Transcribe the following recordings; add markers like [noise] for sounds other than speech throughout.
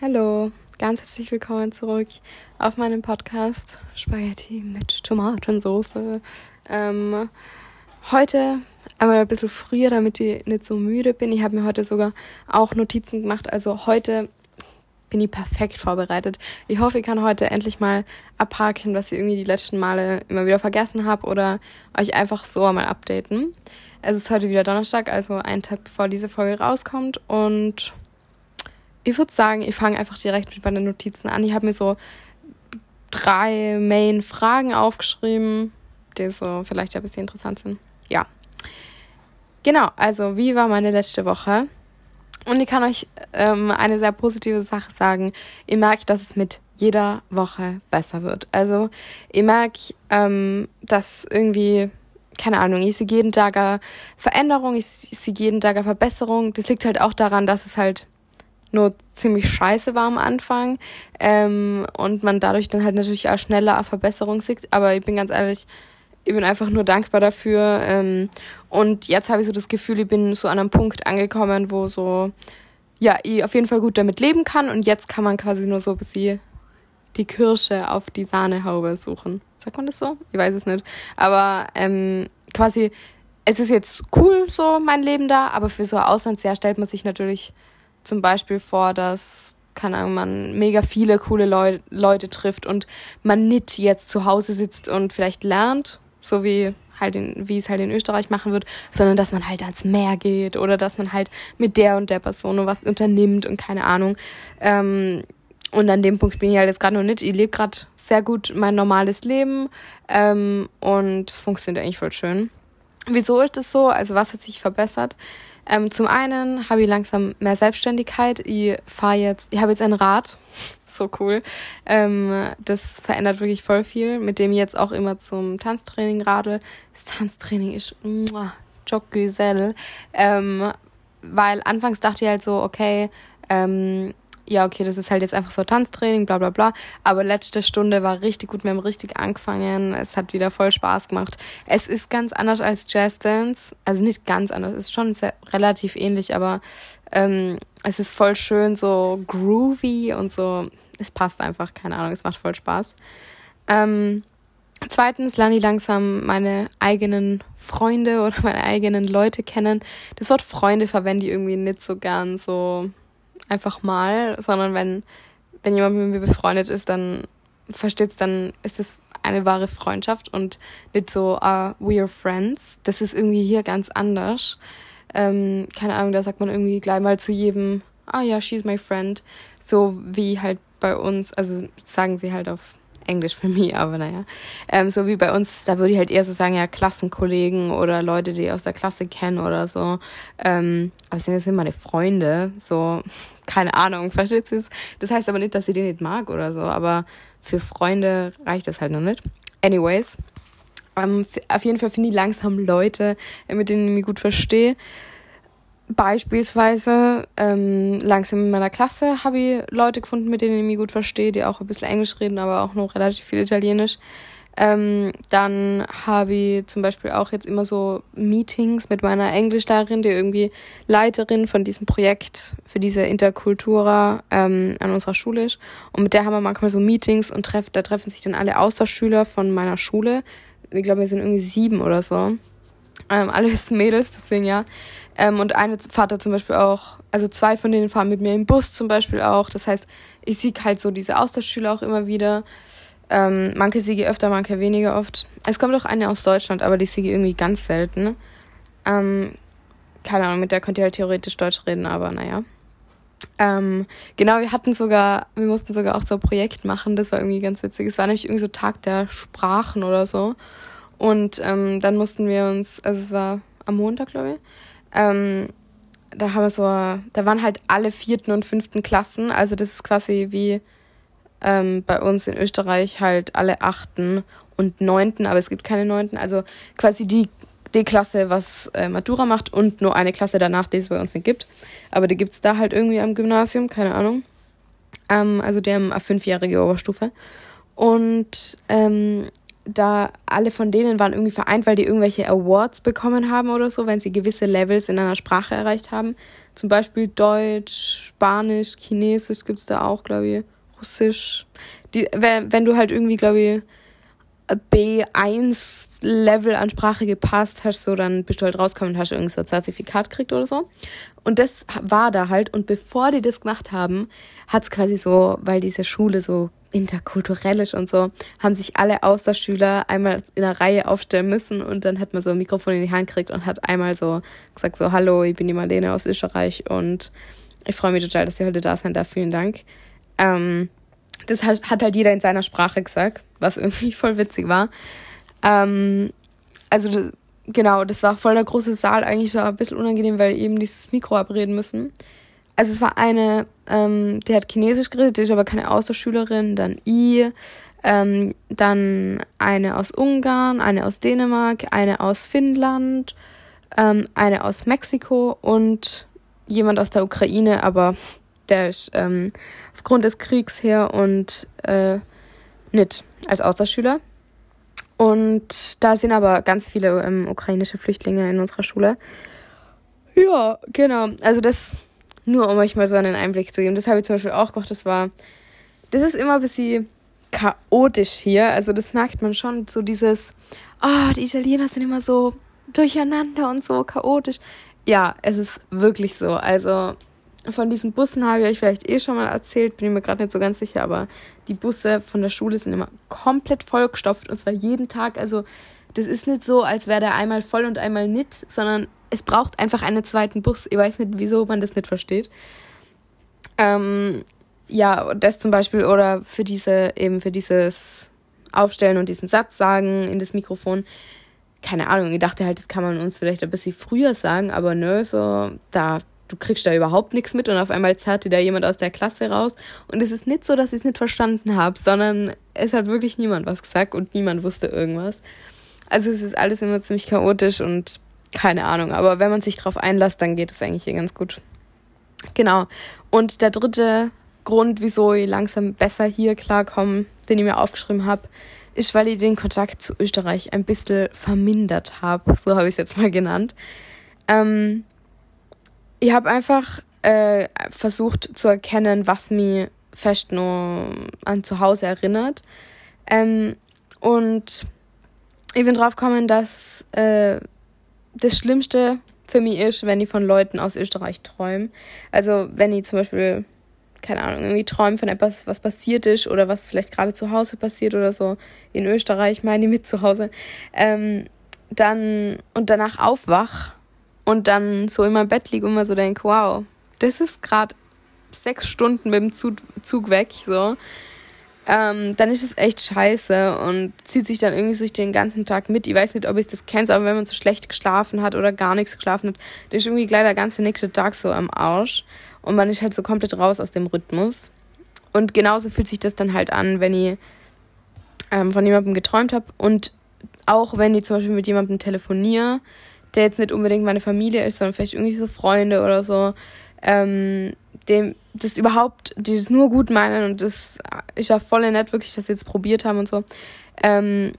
Hallo, ganz herzlich willkommen zurück auf meinem Podcast Spaghetti mit Tomatensauce. Ähm, heute einmal ein bisschen früher, damit ich nicht so müde bin. Ich habe mir heute sogar auch Notizen gemacht. Also heute bin ich perfekt vorbereitet. Ich hoffe, ich kann heute endlich mal abhaken, was ich irgendwie die letzten Male immer wieder vergessen habe oder euch einfach so einmal updaten. Es ist heute wieder Donnerstag, also ein Tag bevor diese Folge rauskommt und ich würde sagen, ich fange einfach direkt mit meinen Notizen an. Ich habe mir so drei Main-Fragen aufgeschrieben, die so vielleicht ein bisschen interessant sind. Ja. Genau, also wie war meine letzte Woche? Und ich kann euch ähm, eine sehr positive Sache sagen. Ihr merkt, dass es mit jeder Woche besser wird. Also ihr merkt, ähm, dass irgendwie, keine Ahnung, ich sehe jeden Tag eine Veränderung, ich sehe jeden Tag eine Verbesserung. Das liegt halt auch daran, dass es halt nur ziemlich scheiße war am Anfang ähm, und man dadurch dann halt natürlich auch schneller Verbesserung sieht. Aber ich bin ganz ehrlich, ich bin einfach nur dankbar dafür. Ähm, und jetzt habe ich so das Gefühl, ich bin so an einem Punkt angekommen, wo so, ja, ich auf jeden Fall gut damit leben kann. Und jetzt kann man quasi nur so ein bisschen die Kirsche auf die Sahnehaube suchen. Sagt man das so? Ich weiß es nicht. Aber ähm, quasi, es ist jetzt cool so, mein Leben da, aber für so ein Auslandsjahr stellt man sich natürlich zum Beispiel vor, dass keine Ahnung, man mega viele coole Leu Leute trifft und man nicht jetzt zu Hause sitzt und vielleicht lernt, so wie halt in, wie es halt in Österreich machen wird, sondern dass man halt ans Meer geht oder dass man halt mit der und der Person was unternimmt und keine Ahnung. Ähm, und an dem Punkt bin ich halt jetzt gerade noch nicht. Ich lebe gerade sehr gut mein normales Leben ähm, und es funktioniert eigentlich voll schön. Wieso ist das so? Also was hat sich verbessert? Ähm, zum einen habe ich langsam mehr Selbstständigkeit. Ich fahre jetzt, ich habe jetzt ein Rad. [laughs] so cool. Ähm, das verändert wirklich voll viel, mit dem ich jetzt auch immer zum Tanztraining radel. Das Tanztraining ist Joggesell. Ähm, weil anfangs dachte ich halt so, okay, ähm, ja, okay, das ist halt jetzt einfach so Tanztraining, bla bla bla. Aber letzte Stunde war richtig gut, wir haben richtig angefangen. Es hat wieder voll Spaß gemacht. Es ist ganz anders als Jazz Dance. Also nicht ganz anders, es ist schon sehr, relativ ähnlich, aber ähm, es ist voll schön, so groovy und so. Es passt einfach, keine Ahnung, es macht voll Spaß. Ähm, Zweitens lerne ich langsam meine eigenen Freunde [laughs] oder meine eigenen Leute kennen. Das Wort Freunde verwende ich irgendwie nicht so gern so einfach mal, sondern wenn, wenn jemand mit mir befreundet ist, dann versteht's, dann ist es eine wahre Freundschaft und nicht so, uh, we are friends. Das ist irgendwie hier ganz anders. Ähm, keine Ahnung, da sagt man irgendwie gleich mal zu jedem, ah ja, she's my friend. So wie halt bei uns, also sagen sie halt auf Englisch für mich, aber naja. Ähm, so wie bei uns, da würde ich halt eher so sagen, ja, Klassenkollegen oder Leute, die aus der Klasse kennen oder so. Ähm, aber sind jetzt nicht meine Freunde, so, [laughs] keine Ahnung, versteht ihr Das heißt aber nicht, dass ich den nicht mag oder so, aber für Freunde reicht das halt noch nicht. Anyways, ähm, auf jeden Fall finde ich langsam Leute, mit denen ich mich gut verstehe. Beispielsweise ähm, langsam in meiner Klasse habe ich Leute gefunden, mit denen ich mich gut verstehe, die auch ein bisschen Englisch reden, aber auch noch relativ viel Italienisch. Ähm, dann habe ich zum Beispiel auch jetzt immer so Meetings mit meiner Englischlehrerin, die irgendwie Leiterin von diesem Projekt für diese Interkultura ähm, an unserer Schule ist. Und mit der haben wir manchmal so Meetings und treff, da treffen sich dann alle Austauschschüler von meiner Schule. Ich glaube, wir sind irgendwie sieben oder so. Ähm, alles Mädels, deswegen ja. Ähm, und eine da zum Beispiel auch, also zwei von denen fahren mit mir im Bus zum Beispiel auch. Das heißt, ich sehe halt so diese Austauschschüler auch immer wieder. Ähm, manche siege öfter, manche weniger oft. Es kommt auch eine aus Deutschland, aber die siege irgendwie ganz selten. Ähm, keine Ahnung, mit der könnt ihr halt theoretisch Deutsch reden, aber naja. Ähm, genau, wir hatten sogar, wir mussten sogar auch so ein Projekt machen, das war irgendwie ganz witzig. Es war nämlich irgendwie so Tag der Sprachen oder so. Und ähm, dann mussten wir uns, also es war am Montag, glaube ich, ähm, da haben wir so, da waren halt alle vierten und fünften Klassen, also das ist quasi wie ähm, bei uns in Österreich halt alle achten und neunten, aber es gibt keine neunten, also quasi die, die Klasse, was äh, Matura macht und nur eine Klasse danach, die es bei uns nicht gibt. Aber die gibt es da halt irgendwie am Gymnasium, keine Ahnung. Ähm, also die haben eine fünfjährige Oberstufe. Und ähm, da alle von denen waren irgendwie vereint, weil die irgendwelche Awards bekommen haben oder so, wenn sie gewisse Levels in einer Sprache erreicht haben. Zum Beispiel Deutsch, Spanisch, Chinesisch gibt es da auch, glaube ich, Russisch. Die, wenn, wenn du halt irgendwie, glaube ich, B1-Level an Sprache gepasst hast, so, dann bist du halt rausgekommen und hast irgendwie so ein Zertifikat gekriegt oder so. Und das war da halt. Und bevor die das gemacht haben, hat es quasi so, weil diese Schule so interkulturell ist und so, haben sich alle Außerschüler einmal in einer Reihe aufstellen müssen und dann hat man so ein Mikrofon in die Hand gekriegt und hat einmal so gesagt so, hallo, ich bin die Marlene aus Österreich und ich freue mich total, dass ihr heute da seid, da vielen Dank. Ähm, das hat, hat halt jeder in seiner Sprache gesagt, was irgendwie [laughs] voll witzig war. Ähm, also das, genau, das war voll der große Saal, eigentlich so ein bisschen unangenehm, weil eben dieses Mikro abreden müssen. Also es war eine, ähm, die hat Chinesisch geredet, die ist aber keine Außerschülerin, dann I, ähm, dann eine aus Ungarn, eine aus Dänemark, eine aus Finnland, ähm, eine aus Mexiko und jemand aus der Ukraine, aber der ist ähm, aufgrund des Kriegs her und äh, nicht als Austauschschüler. Und da sind aber ganz viele ähm, ukrainische Flüchtlinge in unserer Schule. Ja, genau. Also das nur um euch mal so einen Einblick zu geben. Das habe ich zum Beispiel auch gemacht. Das war, das ist immer ein bisschen chaotisch hier. Also das merkt man schon. So dieses, oh, die Italiener sind immer so durcheinander und so chaotisch. Ja, es ist wirklich so. Also von diesen Bussen habe ich euch vielleicht eh schon mal erzählt, bin ich mir gerade nicht so ganz sicher, aber die Busse von der Schule sind immer komplett vollgestopft und zwar jeden Tag. Also das ist nicht so, als wäre der einmal voll und einmal nicht, sondern es braucht einfach einen zweiten Bus. Ich weiß nicht, wieso man das nicht versteht. Ähm, ja, das zum Beispiel oder für diese, eben für dieses Aufstellen und diesen Satz sagen in das Mikrofon. Keine Ahnung, ich dachte halt, das kann man uns vielleicht ein bisschen früher sagen, aber nö, so, da du kriegst da überhaupt nichts mit und auf einmal zerrt dir da jemand aus der Klasse raus. Und es ist nicht so, dass ich es nicht verstanden habe, sondern es hat wirklich niemand was gesagt und niemand wusste irgendwas. Also es ist alles immer ziemlich chaotisch und keine Ahnung. Aber wenn man sich drauf einlässt, dann geht es eigentlich hier ganz gut. Genau. Und der dritte Grund, wieso ich langsam besser hier klarkomme, den ich mir aufgeschrieben habe, ist, weil ich den Kontakt zu Österreich ein bisschen vermindert habe. So habe ich es jetzt mal genannt. Ähm, ich habe einfach äh, versucht zu erkennen, was mich fest nur an zu Hause erinnert. Ähm, und ich bin drauf gekommen, dass äh, das Schlimmste für mich ist, wenn ich von Leuten aus Österreich träume. Also wenn ich zum Beispiel, keine Ahnung, irgendwie träume von etwas, was passiert ist oder was vielleicht gerade zu Hause passiert oder so, in Österreich meine ich mit zu Hause, ähm, dann und danach aufwach und dann so in meinem Bett liege und mir so denke, wow, das ist gerade sechs Stunden mit dem Zug, Zug weg, so. Ähm, dann ist es echt scheiße und zieht sich dann irgendwie durch den ganzen Tag mit. Ich weiß nicht, ob ich das kennt, aber wenn man so schlecht geschlafen hat oder gar nichts geschlafen hat, dann ist irgendwie gleich der ganze nächste Tag so am Arsch und man ist halt so komplett raus aus dem Rhythmus. Und genauso fühlt sich das dann halt an, wenn ich ähm, von jemandem geträumt habe und auch wenn ich zum Beispiel mit jemandem telefoniere, der jetzt nicht unbedingt meine Familie ist, sondern vielleicht irgendwie so Freunde oder so, ähm, dem das überhaupt, die das nur gut meinen und das ist ja voll nett, wirklich, dass sie jetzt probiert haben und so. Ähm,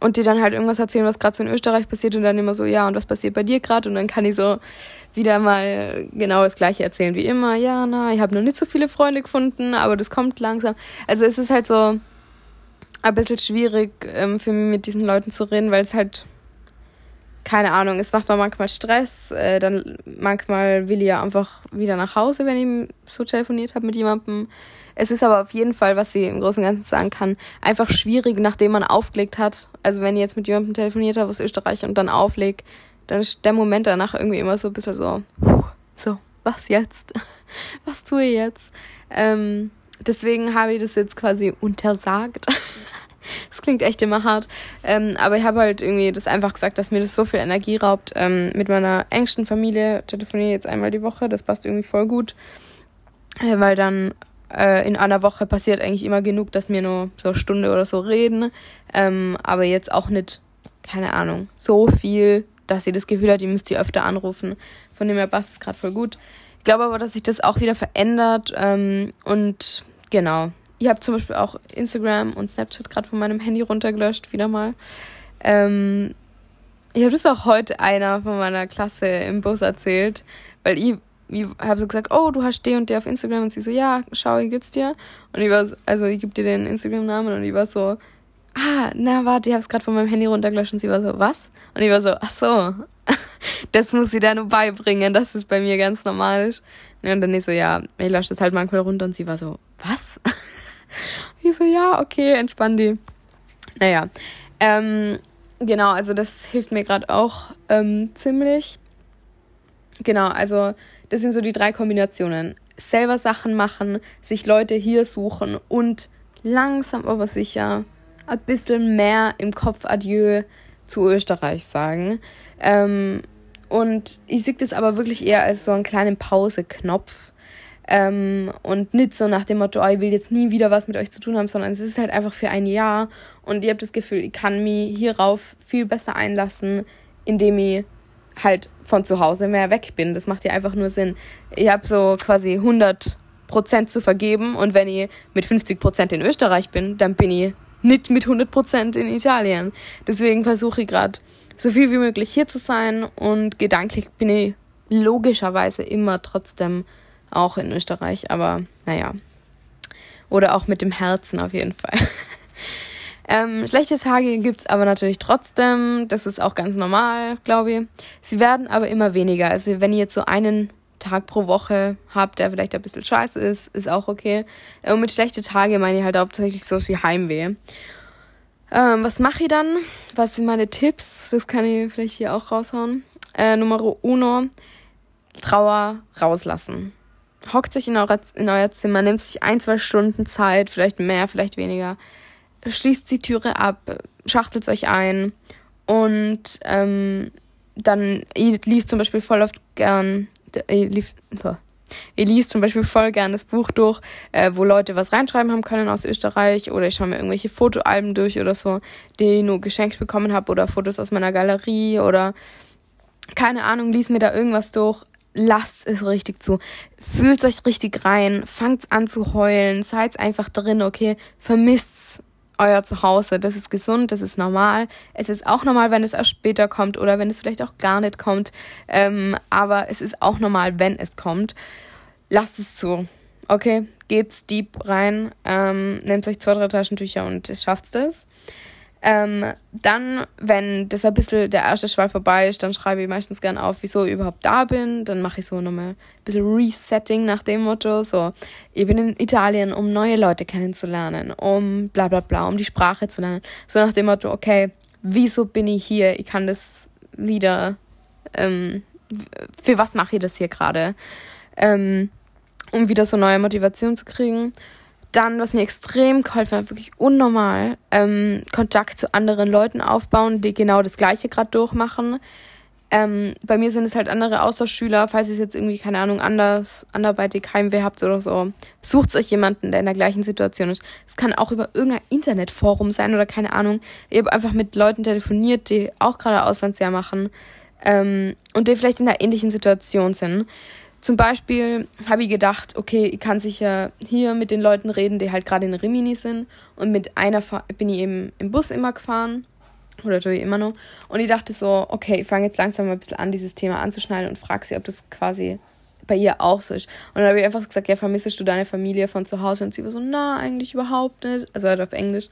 und die dann halt irgendwas erzählen, was gerade so in Österreich passiert und dann immer so, ja, und was passiert bei dir gerade? Und dann kann ich so wieder mal genau das gleiche erzählen wie immer. Ja, na, ich habe noch nicht so viele Freunde gefunden, aber das kommt langsam. Also es ist halt so ein bisschen schwierig ähm, für mich mit diesen Leuten zu reden, weil es halt keine Ahnung, es macht mir manchmal Stress. Äh, dann manchmal will ich ja einfach wieder nach Hause, wenn ich so telefoniert habe mit jemandem. Es ist aber auf jeden Fall, was ich im Großen und Ganzen sagen kann, einfach schwierig, nachdem man aufgelegt hat. Also wenn ich jetzt mit jemandem telefoniert habe aus Österreich und dann auflegt, dann ist der Moment danach irgendwie immer so ein bisschen so, so, was jetzt? [laughs] Was tue ich jetzt? Ähm, deswegen habe ich das jetzt quasi untersagt. [laughs] [laughs] Das klingt echt immer hart. Ähm, aber ich habe halt irgendwie das einfach gesagt, dass mir das so viel Energie raubt. Ähm, mit meiner engsten Familie telefoniere ich jetzt einmal die Woche. Das passt irgendwie voll gut. Äh, weil dann äh, in einer Woche passiert eigentlich immer genug, dass wir nur so eine Stunde oder so reden. Ähm, aber jetzt auch nicht, keine Ahnung, so viel, dass sie das Gefühl hat, die müsst ihr öfter anrufen. Von dem her passt es gerade voll gut. Ich glaube aber, dass sich das auch wieder verändert. Ähm, und genau, ich habe zum Beispiel auch Instagram und Snapchat gerade von meinem Handy runtergelöscht, wieder mal. Ähm, ich habe das auch heute einer von meiner Klasse im Bus erzählt, weil ich, ich habe so gesagt, oh, du hast D und D auf Instagram und sie so, ja, schau, ich gib's dir. Und ich war, also ich gebe dir den Instagram-Namen und ich war so, ah, na warte, ich habe es gerade von meinem Handy runtergelöscht und sie war so, was? Und ich war so, ach so, [laughs] das muss sie da nur beibringen, dass es bei mir ganz normal ist. Und dann ich so, ja, ich lösche das halt manchmal runter und sie war so, was? [laughs] ich so, ja, okay, entspann die. Naja, ähm, genau, also das hilft mir gerade auch ähm, ziemlich. Genau, also das sind so die drei Kombinationen. Selber Sachen machen, sich Leute hier suchen und langsam aber sicher ein bisschen mehr im Kopf Adieu zu Österreich sagen. Ähm, und ich sehe das aber wirklich eher als so einen kleinen Pause-Knopf. Ähm, und nicht so nach dem Motto, oh, ich will jetzt nie wieder was mit euch zu tun haben, sondern es ist halt einfach für ein Jahr. Und ihr habt das Gefühl, ich kann mich hierauf viel besser einlassen, indem ich halt von zu Hause mehr weg bin. Das macht ja einfach nur Sinn. Ich habe so quasi 100 Prozent zu vergeben und wenn ich mit 50 Prozent in Österreich bin, dann bin ich nicht mit 100% in Italien. Deswegen versuche ich gerade so viel wie möglich hier zu sein und gedanklich bin ich logischerweise immer trotzdem auch in Österreich, aber naja. Oder auch mit dem Herzen auf jeden Fall. [laughs] ähm, schlechte Tage gibt es aber natürlich trotzdem. Das ist auch ganz normal, glaube ich. Sie werden aber immer weniger. Also wenn ihr jetzt so einen Tag pro Woche habt, der vielleicht ein bisschen scheiße ist, ist auch okay. Und mit schlechte Tage meine ich halt hauptsächlich so wie Heimweh. Ähm, was mache ich dann? Was sind meine Tipps? Das kann ich vielleicht hier auch raushauen. Äh, Nummer uno, Trauer rauslassen. Hockt sich in, euer, in euer Zimmer, nehmt sich ein, zwei Stunden Zeit, vielleicht mehr, vielleicht weniger. Schließt die Türe ab, schachtelt euch ein und ähm, dann, ihr liest zum Beispiel voll oft gern ich liest zum Beispiel voll gern das Buch durch, äh, wo Leute was reinschreiben haben können aus Österreich oder ich schaue mir irgendwelche Fotoalben durch oder so, die ich nur geschenkt bekommen habe oder Fotos aus meiner Galerie oder keine Ahnung, lies mir da irgendwas durch. Lasst es richtig zu. Fühlt euch richtig rein. Fangt an zu heulen. Seid einfach drin, okay? Vermisst's euer Zuhause. Das ist gesund, das ist normal. Es ist auch normal, wenn es erst später kommt oder wenn es vielleicht auch gar nicht kommt. Ähm, aber es ist auch normal, wenn es kommt. Lasst es zu. Okay, geht's deep rein, ähm, nehmt euch zwei, drei Taschentücher und schafft es. Ähm, dann, wenn das ein bisschen der erste Schwall vorbei ist, dann schreibe ich meistens gern auf, wieso ich überhaupt da bin. Dann mache ich so nochmal ein bisschen Resetting nach dem Motto. So, ich bin in Italien, um neue Leute kennenzulernen, um bla bla bla, um die Sprache zu lernen. So nach dem Motto, okay, wieso bin ich hier? Ich kann das wieder, ähm, für was mache ich das hier gerade? Ähm, um wieder so neue Motivation zu kriegen. Dann, was mir extrem geholfen hat, wirklich unnormal, ähm, Kontakt zu anderen Leuten aufbauen, die genau das Gleiche gerade durchmachen. Ähm, bei mir sind es halt andere Austauschschüler, falls ihr es jetzt irgendwie, keine Ahnung, anders, anderweitig Heimweh habt oder so. Sucht euch jemanden, der in der gleichen Situation ist. Es kann auch über irgendein Internetforum sein oder keine Ahnung. Ihr habt einfach mit Leuten telefoniert, die auch gerade Auslandsjahr machen ähm, und die vielleicht in einer ähnlichen Situation sind. Zum Beispiel habe ich gedacht, okay, ich kann sicher hier mit den Leuten reden, die halt gerade in Rimini sind. Und mit einer bin ich eben im Bus immer gefahren. Oder tue ich immer noch. Und ich dachte so, okay, ich fange jetzt langsam mal ein bisschen an, dieses Thema anzuschneiden und frage sie, ob das quasi bei ihr auch so ist. Und dann habe ich einfach gesagt, ja, vermissest du deine Familie von zu Hause? Und sie war so, na, eigentlich überhaupt nicht. Also halt auf Englisch.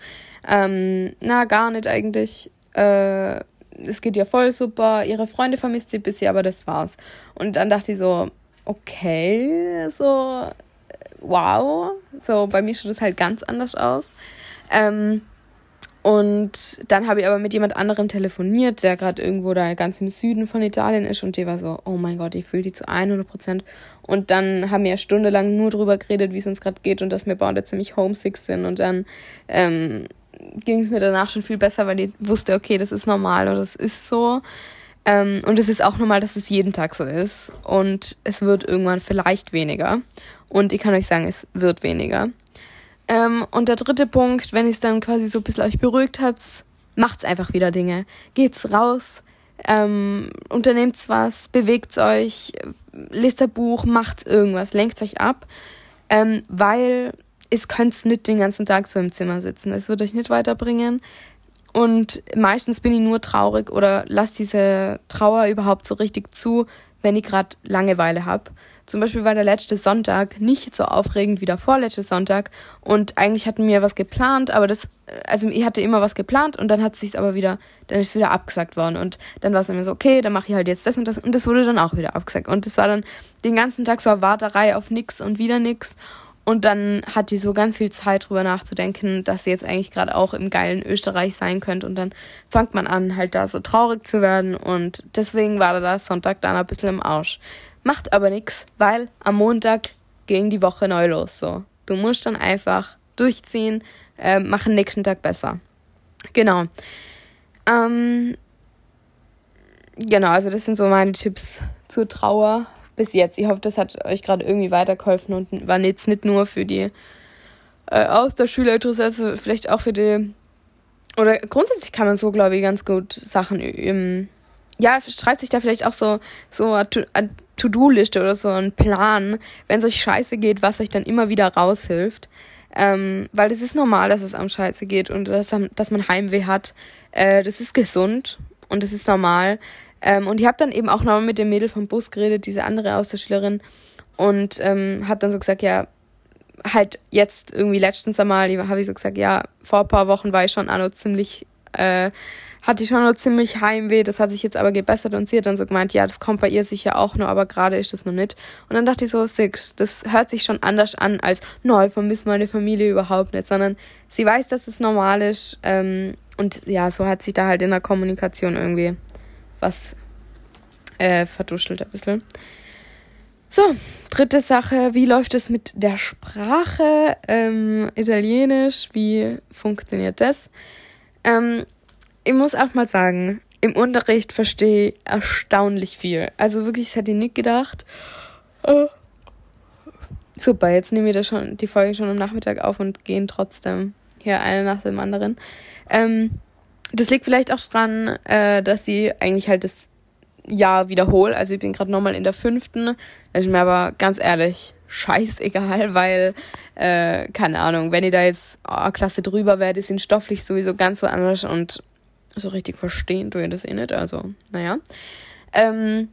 Ähm, na, gar nicht eigentlich. Äh, es geht ja voll super. Ihre Freunde vermisst sie bisher, aber das war's. Und dann dachte ich so, okay, so wow. So bei mir schaut es halt ganz anders aus. Ähm, und dann habe ich aber mit jemand anderem telefoniert, der gerade irgendwo da ganz im Süden von Italien ist und die war so, oh mein Gott, ich fühle die zu 100 Prozent. Und dann haben wir stundenlang nur drüber geredet, wie es uns gerade geht und dass wir beide ziemlich homesick sind. Und dann ähm, ging es mir danach schon viel besser, weil ich wusste, okay, das ist normal oder das ist so. Ähm, und es ist auch normal, dass es jeden Tag so ist. Und es wird irgendwann vielleicht weniger. Und ich kann euch sagen, es wird weniger. Ähm, und der dritte Punkt, wenn es dann quasi so ein bisschen euch beruhigt habt, macht's einfach wieder Dinge. Geht's raus, ähm, unternehmt's was, bewegt's euch, lest ein Buch, macht irgendwas, lenkt euch ab. Ähm, weil es könnt nicht den ganzen Tag so im Zimmer sitzen. Es wird euch nicht weiterbringen. Und meistens bin ich nur traurig oder lasse diese Trauer überhaupt so richtig zu, wenn ich gerade Langeweile habe. Zum Beispiel war der letzte Sonntag nicht so aufregend wie der vorletzte Sonntag. Und eigentlich hatten wir was geplant, aber das, also ich hatte immer was geplant und dann hat es sich aber wieder, dann ist es wieder abgesagt worden. Und dann war es immer so, okay, dann mache ich halt jetzt das und das. Und das wurde dann auch wieder abgesagt. Und das war dann den ganzen Tag so eine Warterei auf nix und wieder nix und dann hat die so ganz viel Zeit drüber nachzudenken, dass sie jetzt eigentlich gerade auch im geilen Österreich sein könnte. Und dann fängt man an, halt da so traurig zu werden. Und deswegen war da Sonntag dann ein bisschen im Arsch. Macht aber nichts, weil am Montag ging die Woche neu los. So. Du musst dann einfach durchziehen, äh, machen nächsten Tag besser. Genau. Ähm, genau, also das sind so meine Tipps zur Trauer bis jetzt. Ich hoffe, das hat euch gerade irgendwie weitergeholfen und war jetzt nicht nur für die äh, Austauschschüler interessant, also vielleicht auch für die. Oder grundsätzlich kann man so, glaube ich, ganz gut Sachen im. Ja, schreibt sich da vielleicht auch so, so eine To-Do-Liste oder so ein Plan, wenn es euch scheiße geht, was euch dann immer wieder raushilft. Ähm, weil es ist normal, dass es am Scheiße geht und dass, dass man Heimweh hat. Äh, das ist gesund und das ist normal. Ähm, und ich habe dann eben auch noch mit dem Mädel vom Bus geredet, diese andere Austauschschülerin, und ähm, habe dann so gesagt, ja, halt jetzt irgendwie letztens einmal, habe ich so gesagt, ja, vor ein paar Wochen war ich schon auch noch ziemlich, äh, hatte ich schon noch ziemlich Heimweh, das hat sich jetzt aber gebessert und sie hat dann so gemeint, ja, das kommt bei ihr sicher auch noch, aber gerade ist das noch nicht. Und dann dachte ich so, sick, das hört sich schon anders an als, no, ich vermisse meine Familie überhaupt nicht, sondern sie weiß, dass es normal ist ähm, und ja, so hat sich da halt in der Kommunikation irgendwie was äh, verduschelt ein bisschen. So, dritte Sache, wie läuft es mit der Sprache? Ähm, Italienisch, wie funktioniert das? Ähm, ich muss auch mal sagen, im Unterricht verstehe ich erstaunlich viel. Also wirklich, das hätte ich nicht gedacht. Oh. Super, jetzt nehmen wir das schon, die Folge schon am Nachmittag auf und gehen trotzdem hier eine nach dem anderen. Ähm, das liegt vielleicht auch daran, äh, dass sie eigentlich halt das Jahr wiederhole. Also ich bin gerade nochmal in der fünften. Das ist mir aber ganz ehrlich scheißegal, [laughs] weil, äh, keine Ahnung, wenn ihr da jetzt oh, Klasse drüber werdet, sind stofflich sowieso ganz so anders und so richtig verstehen tue ihr das eh nicht. Also, naja. Ähm,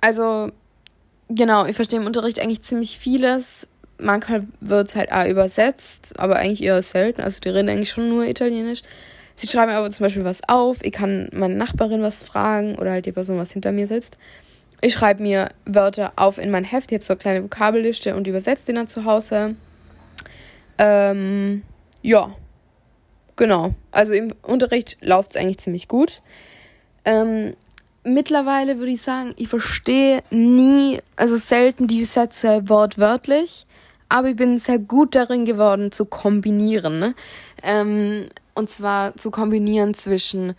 also, genau, ich verstehe im Unterricht eigentlich ziemlich vieles. Manchmal wird es halt auch übersetzt, aber eigentlich eher selten. Also die reden eigentlich schon nur Italienisch. Sie schreiben aber zum Beispiel was auf. Ich kann meine Nachbarin was fragen oder halt die Person, was hinter mir sitzt. Ich schreibe mir Wörter auf in mein Heft. Ich habe so eine kleine Vokabelliste und übersetze die dann zu Hause. Ähm, ja, genau. Also im Unterricht läuft es eigentlich ziemlich gut. Ähm, mittlerweile würde ich sagen, ich verstehe nie, also selten die Sätze wortwörtlich, aber ich bin sehr gut darin geworden zu kombinieren. Ne? Ähm, und zwar zu kombinieren zwischen,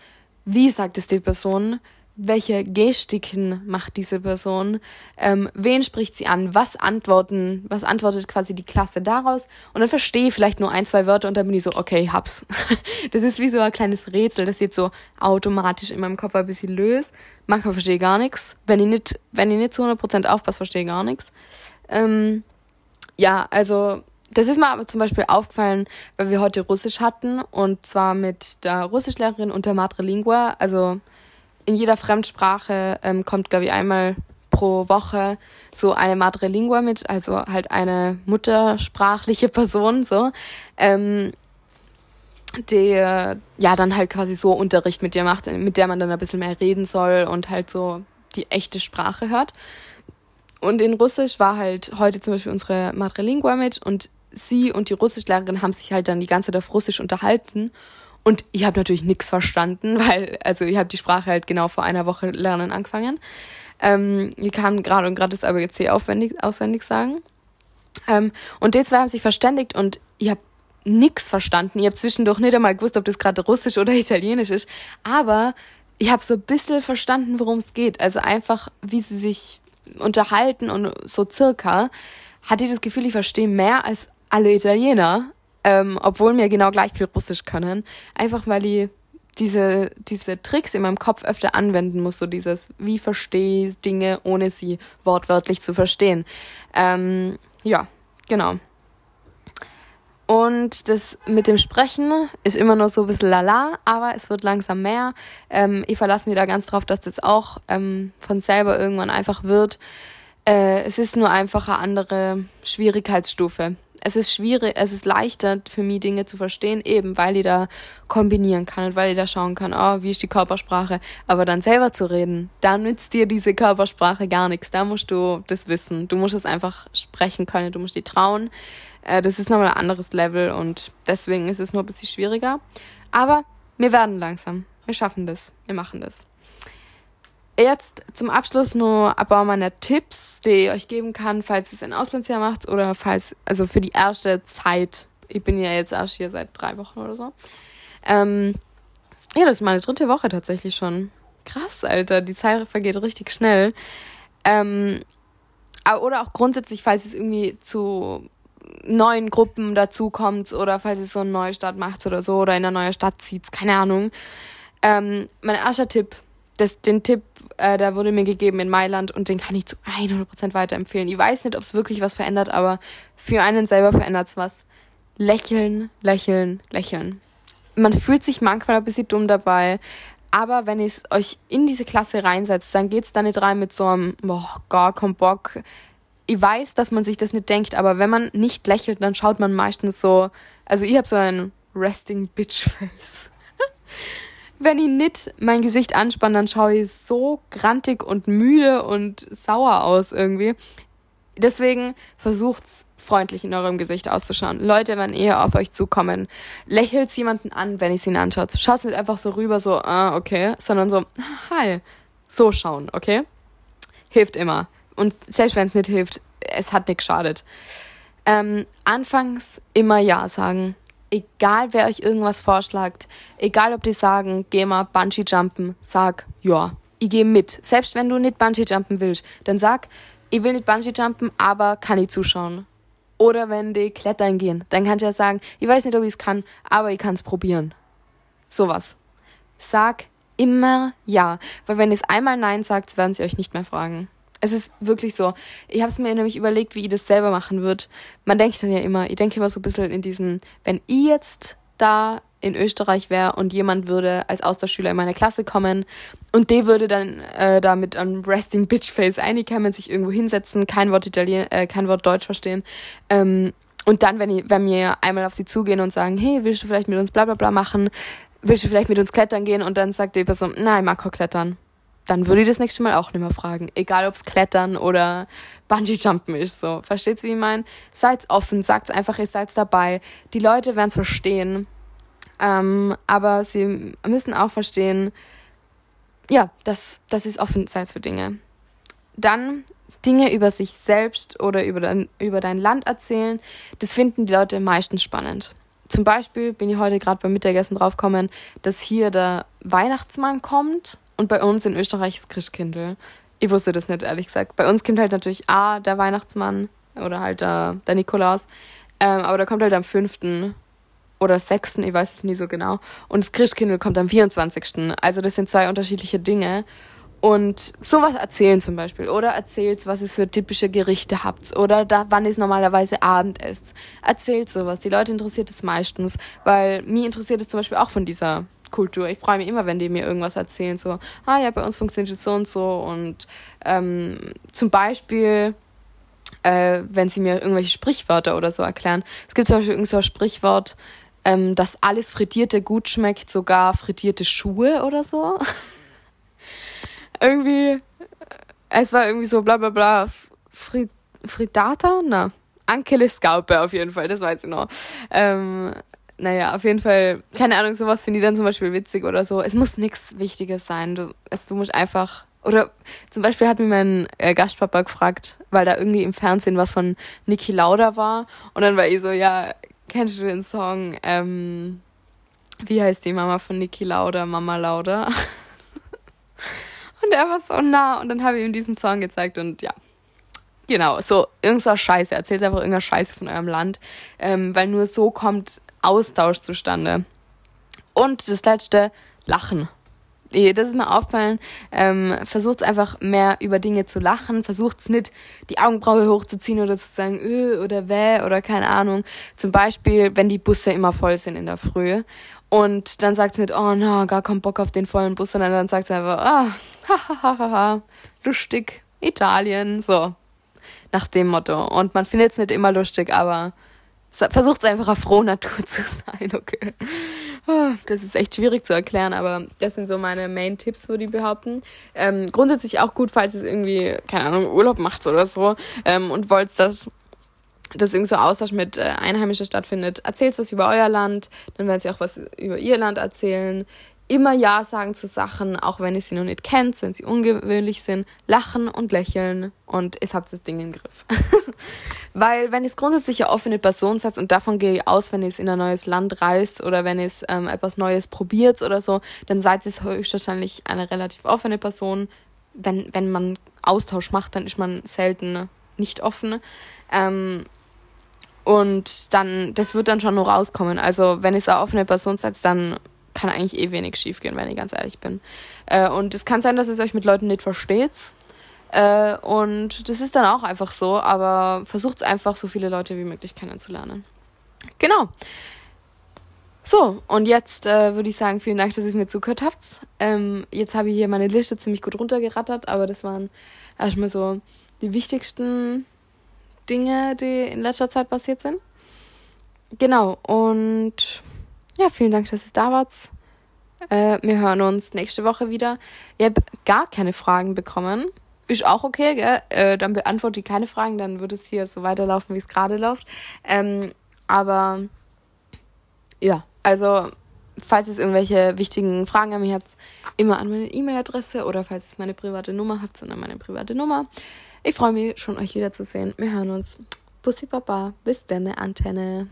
wie sagt es die Person, welche Gestiken macht diese Person, ähm, wen spricht sie an, was antworten, was antwortet quasi die Klasse daraus und dann verstehe ich vielleicht nur ein, zwei Wörter und dann bin ich so, okay, hab's. [laughs] das ist wie so ein kleines Rätsel, das jetzt so automatisch in meinem Kopf ein bisschen löst. Manchmal verstehe ich gar nichts. Wenn ich nicht, wenn ich nicht zu 100% aufpasse, verstehe ich gar nichts. Ähm, ja, also das ist mir aber zum Beispiel aufgefallen, weil wir heute Russisch hatten und zwar mit der Russischlehrerin und der Madrelingua. Also in jeder Fremdsprache ähm, kommt, glaube ich, einmal pro Woche so eine Madrelingua mit, also halt eine muttersprachliche Person, so. Ähm, die ja dann halt quasi so Unterricht mit dir macht, mit der man dann ein bisschen mehr reden soll und halt so die echte Sprache hört. Und in Russisch war halt heute zum Beispiel unsere Madrelingua mit und sie und die Russischlehrerin haben sich halt dann die ganze Zeit auf Russisch unterhalten. Und ich habe natürlich nichts verstanden, [laughs] weil, also ich habe die Sprache halt genau vor einer Woche lernen angefangen. Ähm, ich kann gerade und gerade das ABC aufwendig, auswendig sagen. Ähm, und die zwei haben sich verständigt und ich habe nichts verstanden. Ich habe zwischendurch nicht einmal gewusst, ob das gerade Russisch oder [laughs] Italienisch ist. Aber ich habe so ein bisschen verstanden, worum es geht. Also einfach, wie sie sich unterhalten und so circa, hatte ich das Gefühl, ich verstehe mehr als alle Italiener, ähm, obwohl mir genau gleich viel Russisch können. Einfach weil ich diese, diese Tricks in meinem Kopf öfter anwenden muss, so dieses, wie verstehe ich Dinge, ohne sie wortwörtlich zu verstehen. Ähm, ja, genau. Und das mit dem Sprechen ist immer noch so ein bisschen lala, aber es wird langsam mehr. Ähm, ich verlasse mich da ganz drauf, dass das auch ähm, von selber irgendwann einfach wird. Äh, es ist nur einfach eine andere Schwierigkeitsstufe. Es ist schwierig, es ist leichter für mich Dinge zu verstehen, eben weil ich da kombinieren kann und weil ich da schauen kann, oh, wie ist die Körpersprache. Aber dann selber zu reden, da nützt dir diese Körpersprache gar nichts. Da musst du das wissen. Du musst es einfach sprechen können, du musst dich trauen. Äh, das ist nochmal ein anderes Level und deswegen ist es nur ein bisschen schwieriger. Aber wir werden langsam. Wir schaffen das. Wir machen das. Jetzt zum Abschluss nur ein paar meiner Tipps, die ich euch geben kann, falls ihr es ein Auslandsjahr macht oder falls, also für die erste Zeit. Ich bin ja jetzt erst hier seit drei Wochen oder so. Ähm, ja, das ist meine dritte Woche tatsächlich schon. Krass, Alter, die Zeit vergeht richtig schnell. Ähm, oder auch grundsätzlich, falls es irgendwie zu neuen Gruppen dazukommt oder falls es so einen Neustart macht oder so oder in eine neue Stadt zieht, keine Ahnung. Ähm, mein erster Tipp das, den Tipp, äh, der wurde mir gegeben in Mailand und den kann ich zu 100% weiterempfehlen. Ich weiß nicht, ob es wirklich was verändert, aber für einen selber verändert es was. Lächeln, lächeln, lächeln. Man fühlt sich manchmal ein bisschen dumm dabei, aber wenn ihr euch in diese Klasse reinsetzt, dann geht's da nicht rein mit so einem, boah, gar kein Bock. Ich weiß, dass man sich das nicht denkt, aber wenn man nicht lächelt, dann schaut man meistens so, also ich habe so ein Resting Bitch Face wenn ich nicht mein Gesicht anspanne, dann schaue ich so grantig und müde und sauer aus irgendwie. Deswegen versucht's freundlich in eurem Gesicht auszuschauen. Leute, wenn eher auf euch zukommen, lächelt jemanden an, wenn ich ihn anschaut. Schaut nicht einfach so rüber, so, ah, okay, sondern so, hi. So schauen, okay? Hilft immer. Und selbst wenn es nicht hilft, es hat nichts geschadet. Ähm, anfangs immer Ja sagen egal wer euch irgendwas vorschlägt, egal ob die sagen, geh mal Bungee jumpen, sag ja, ich gehe mit. Selbst wenn du nicht Bungee jumpen willst, dann sag, ich will nicht Bungee jumpen, aber kann ich zuschauen. Oder wenn die klettern gehen, dann kannst du ja sagen, ich weiß nicht, ob ich es kann, aber ich kann es probieren. Sowas. Sag immer ja, weil wenn ihr es einmal nein sagt, werden sie euch nicht mehr fragen. Es ist wirklich so. Ich habe es mir nämlich überlegt, wie ich das selber machen würde. Man denkt dann ja immer, ich denke immer so ein bisschen in diesen, wenn ich jetzt da in Österreich wäre und jemand würde als Austauschschüler in meine Klasse kommen und der würde dann äh, da mit einem Resting Bitch Face einkommen, sich irgendwo hinsetzen, kein Wort Italien, äh, kein Wort Deutsch verstehen. Ähm, und dann, wenn, ich, wenn wir einmal auf sie zugehen und sagen, hey, willst du vielleicht mit uns bla bla bla machen? Willst du vielleicht mit uns klettern gehen? Und dann sagt die Person, nein, ich mag kein Klettern dann würde ich das nächste Mal auch nicht mehr fragen. Egal, ob es Klettern oder Bungee-Jumpen ist. So. Versteht's, wie ich meine? Seid offen, sagt einfach, ihr seid dabei. Die Leute werden es verstehen. Ähm, aber sie müssen auch verstehen, ja, dass, dass es offen seid für Dinge. Dann Dinge über sich selbst oder über dein, über dein Land erzählen. Das finden die Leute meistens spannend. Zum Beispiel bin ich heute gerade beim Mittagessen draufgekommen, dass hier der Weihnachtsmann kommt und bei uns in Österreich ist Christkindl. Ich wusste das nicht, ehrlich gesagt. Bei uns kommt halt natürlich A, der Weihnachtsmann oder halt der, der Nikolaus. Ähm, aber da kommt halt am 5. oder 6., ich weiß es nie so genau. Und das Christkindl kommt am 24. Also das sind zwei unterschiedliche Dinge. Und sowas erzählen zum Beispiel. Oder erzählt, was es für typische Gerichte habt. Oder da, wann es normalerweise Abend ist. Erzählt sowas. Die Leute interessiert es meistens. Weil mir interessiert es zum Beispiel auch von dieser Kultur. Ich freue mich immer, wenn die mir irgendwas erzählen, so, ah ja, bei uns funktioniert es so und so und ähm, zum Beispiel, äh, wenn sie mir irgendwelche Sprichwörter oder so erklären. Es gibt zum Beispiel irgend so ein Sprichwort, ähm, dass alles Frittierte gut schmeckt, sogar frittierte Schuhe oder so. [laughs] irgendwie, es war irgendwie so bla bla bla, Frit Frittata? Na, Ankele Scalpe auf jeden Fall, das weiß ich noch. Ähm, naja, auf jeden Fall, keine Ahnung, sowas finde ich dann zum Beispiel witzig oder so. Es muss nichts Wichtiges sein. Du, es, du musst einfach. Oder zum Beispiel hat mir mein äh, Gastpapa gefragt, weil da irgendwie im Fernsehen was von Niki Lauda war. Und dann war ich so, ja, kennst du den Song, ähm, wie heißt die Mama von Niki Lauda, Mama Lauda? [laughs] und er war so nah. Und dann habe ich ihm diesen Song gezeigt und ja, Genau, so irgendeine Scheiße. Erzählt einfach irgendeine Scheiße von eurem Land. Ähm, weil nur so kommt Austausch zustande. Und das letzte, Lachen. das ist mir aufgefallen, ähm, versucht einfach mehr über Dinge zu lachen, versucht nicht die Augenbraue hochzuziehen oder zu sagen, öh oder weh oder keine Ahnung. Zum Beispiel, wenn die Busse immer voll sind in der Früh und dann sagt sie nicht, oh na, gar keinen Bock auf den vollen Bus, sondern dann sagt sie einfach, ah, [laughs] hahaha, lustig, Italien, so. Nach dem Motto. Und man findet es nicht immer lustig, aber versucht es einfach auf frohe Natur [laughs] zu sein, okay. Ah, das ist echt schwierig zu erklären, aber das sind so meine Main-Tipps, würde ich behaupten. Ähm, grundsätzlich auch gut, falls es irgendwie, keine Ahnung, Urlaub macht oder so ähm, und wollt, dass dass irgendwie so Austausch mit äh, Einheimischen stattfindet. Erzählt was über euer Land, dann werden sie auch was über ihr Land erzählen immer Ja sagen zu Sachen, auch wenn ihr sie noch nicht kennt, wenn sie ungewöhnlich sind, lachen und lächeln und es habt das Ding im Griff. [laughs] Weil wenn ihr grundsätzlich eine offene Person seid und davon gehe ich aus, wenn ihr es in ein neues Land reist oder wenn ihr es ähm, etwas Neues probiert oder so, dann seid ihr höchstwahrscheinlich eine relativ offene Person. Wenn, wenn man Austausch macht, dann ist man selten nicht offen. Ähm, und dann, das wird dann schon nur rauskommen. Also, wenn ihr eine offene Person seid, dann kann eigentlich eh wenig schief gehen, wenn ich ganz ehrlich bin. Äh, und es kann sein, dass ihr euch mit Leuten nicht versteht. Äh, und das ist dann auch einfach so, aber versucht einfach, so viele Leute wie möglich kennenzulernen. Genau. So, und jetzt äh, würde ich sagen, vielen Dank, dass ihr es mir zugehört habt. Ähm, jetzt habe ich hier meine Liste ziemlich gut runtergerattert, aber das waren erstmal so die wichtigsten Dinge, die in letzter Zeit passiert sind. Genau, und ja, vielen Dank, dass ihr da wart. Äh, wir hören uns nächste Woche wieder. Ich habe gar keine Fragen bekommen. Ist auch okay, gell? Äh, dann beantworte ich keine Fragen, dann wird es hier so weiterlaufen, wie es gerade läuft. Ähm, aber ja, also falls ihr irgendwelche wichtigen Fragen an mich habt, immer an meine E-Mail-Adresse oder falls ihr meine private Nummer habt, dann an meine private Nummer. Ich freue mich schon, euch wiederzusehen. Wir hören uns. Bussi Papa. Bis dann, Antenne.